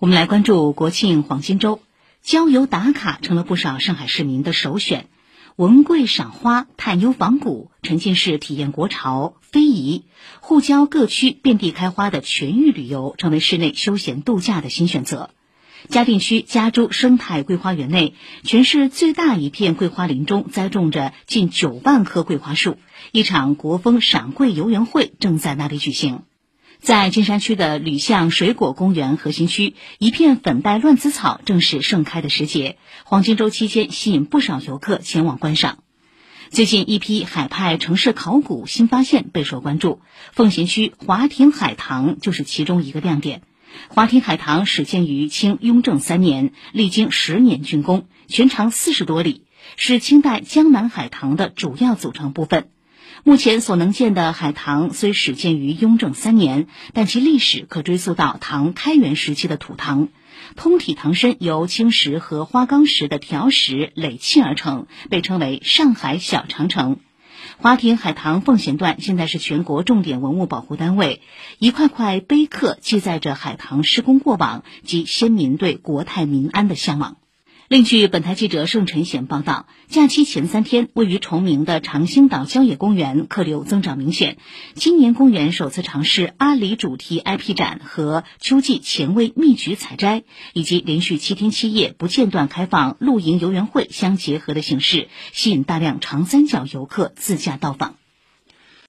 我们来关注国庆黄金周，郊游打卡成了不少上海市民的首选。文贵赏花、探幽访古、沉浸式体验国潮、非遗，沪郊各区遍地开花的全域旅游，成为室内休闲度假的新选择。嘉定区嘉州生态桂花园内，全市最大一片桂花林中栽种着近九万棵桂花树，一场国风赏桂游园会正在那里举行。在金山区的吕巷水果公园核心区，一片粉黛乱子草正是盛开的时节。黄金周期间，吸引不少游客前往观赏。最近，一批海派城市考古新发现备受关注，奉贤区华亭海棠就是其中一个亮点。华亭海棠始建于清雍正三年，历经十年竣工，全长四十多里，是清代江南海棠的主要组成部分。目前所能见的海棠虽始建于雍正三年，但其历史可追溯到唐开元时期的土塘。通体堂身由青石和花岗石的条石垒砌而成，被称为“上海小长城”。华亭海棠奉贤段现在是全国重点文物保护单位，一块块碑刻记载着海棠施工过往及先民对国泰民安的向往。另据本台记者盛晨贤报道，假期前三天，位于崇明的长兴岛郊野公园客流增长明显。今年公园首次尝试阿里主题 IP 展和秋季前卫蜜橘采摘，以及连续七天七夜不间断开放露营游园会相结合的形式，吸引大量长三角游客自驾到访。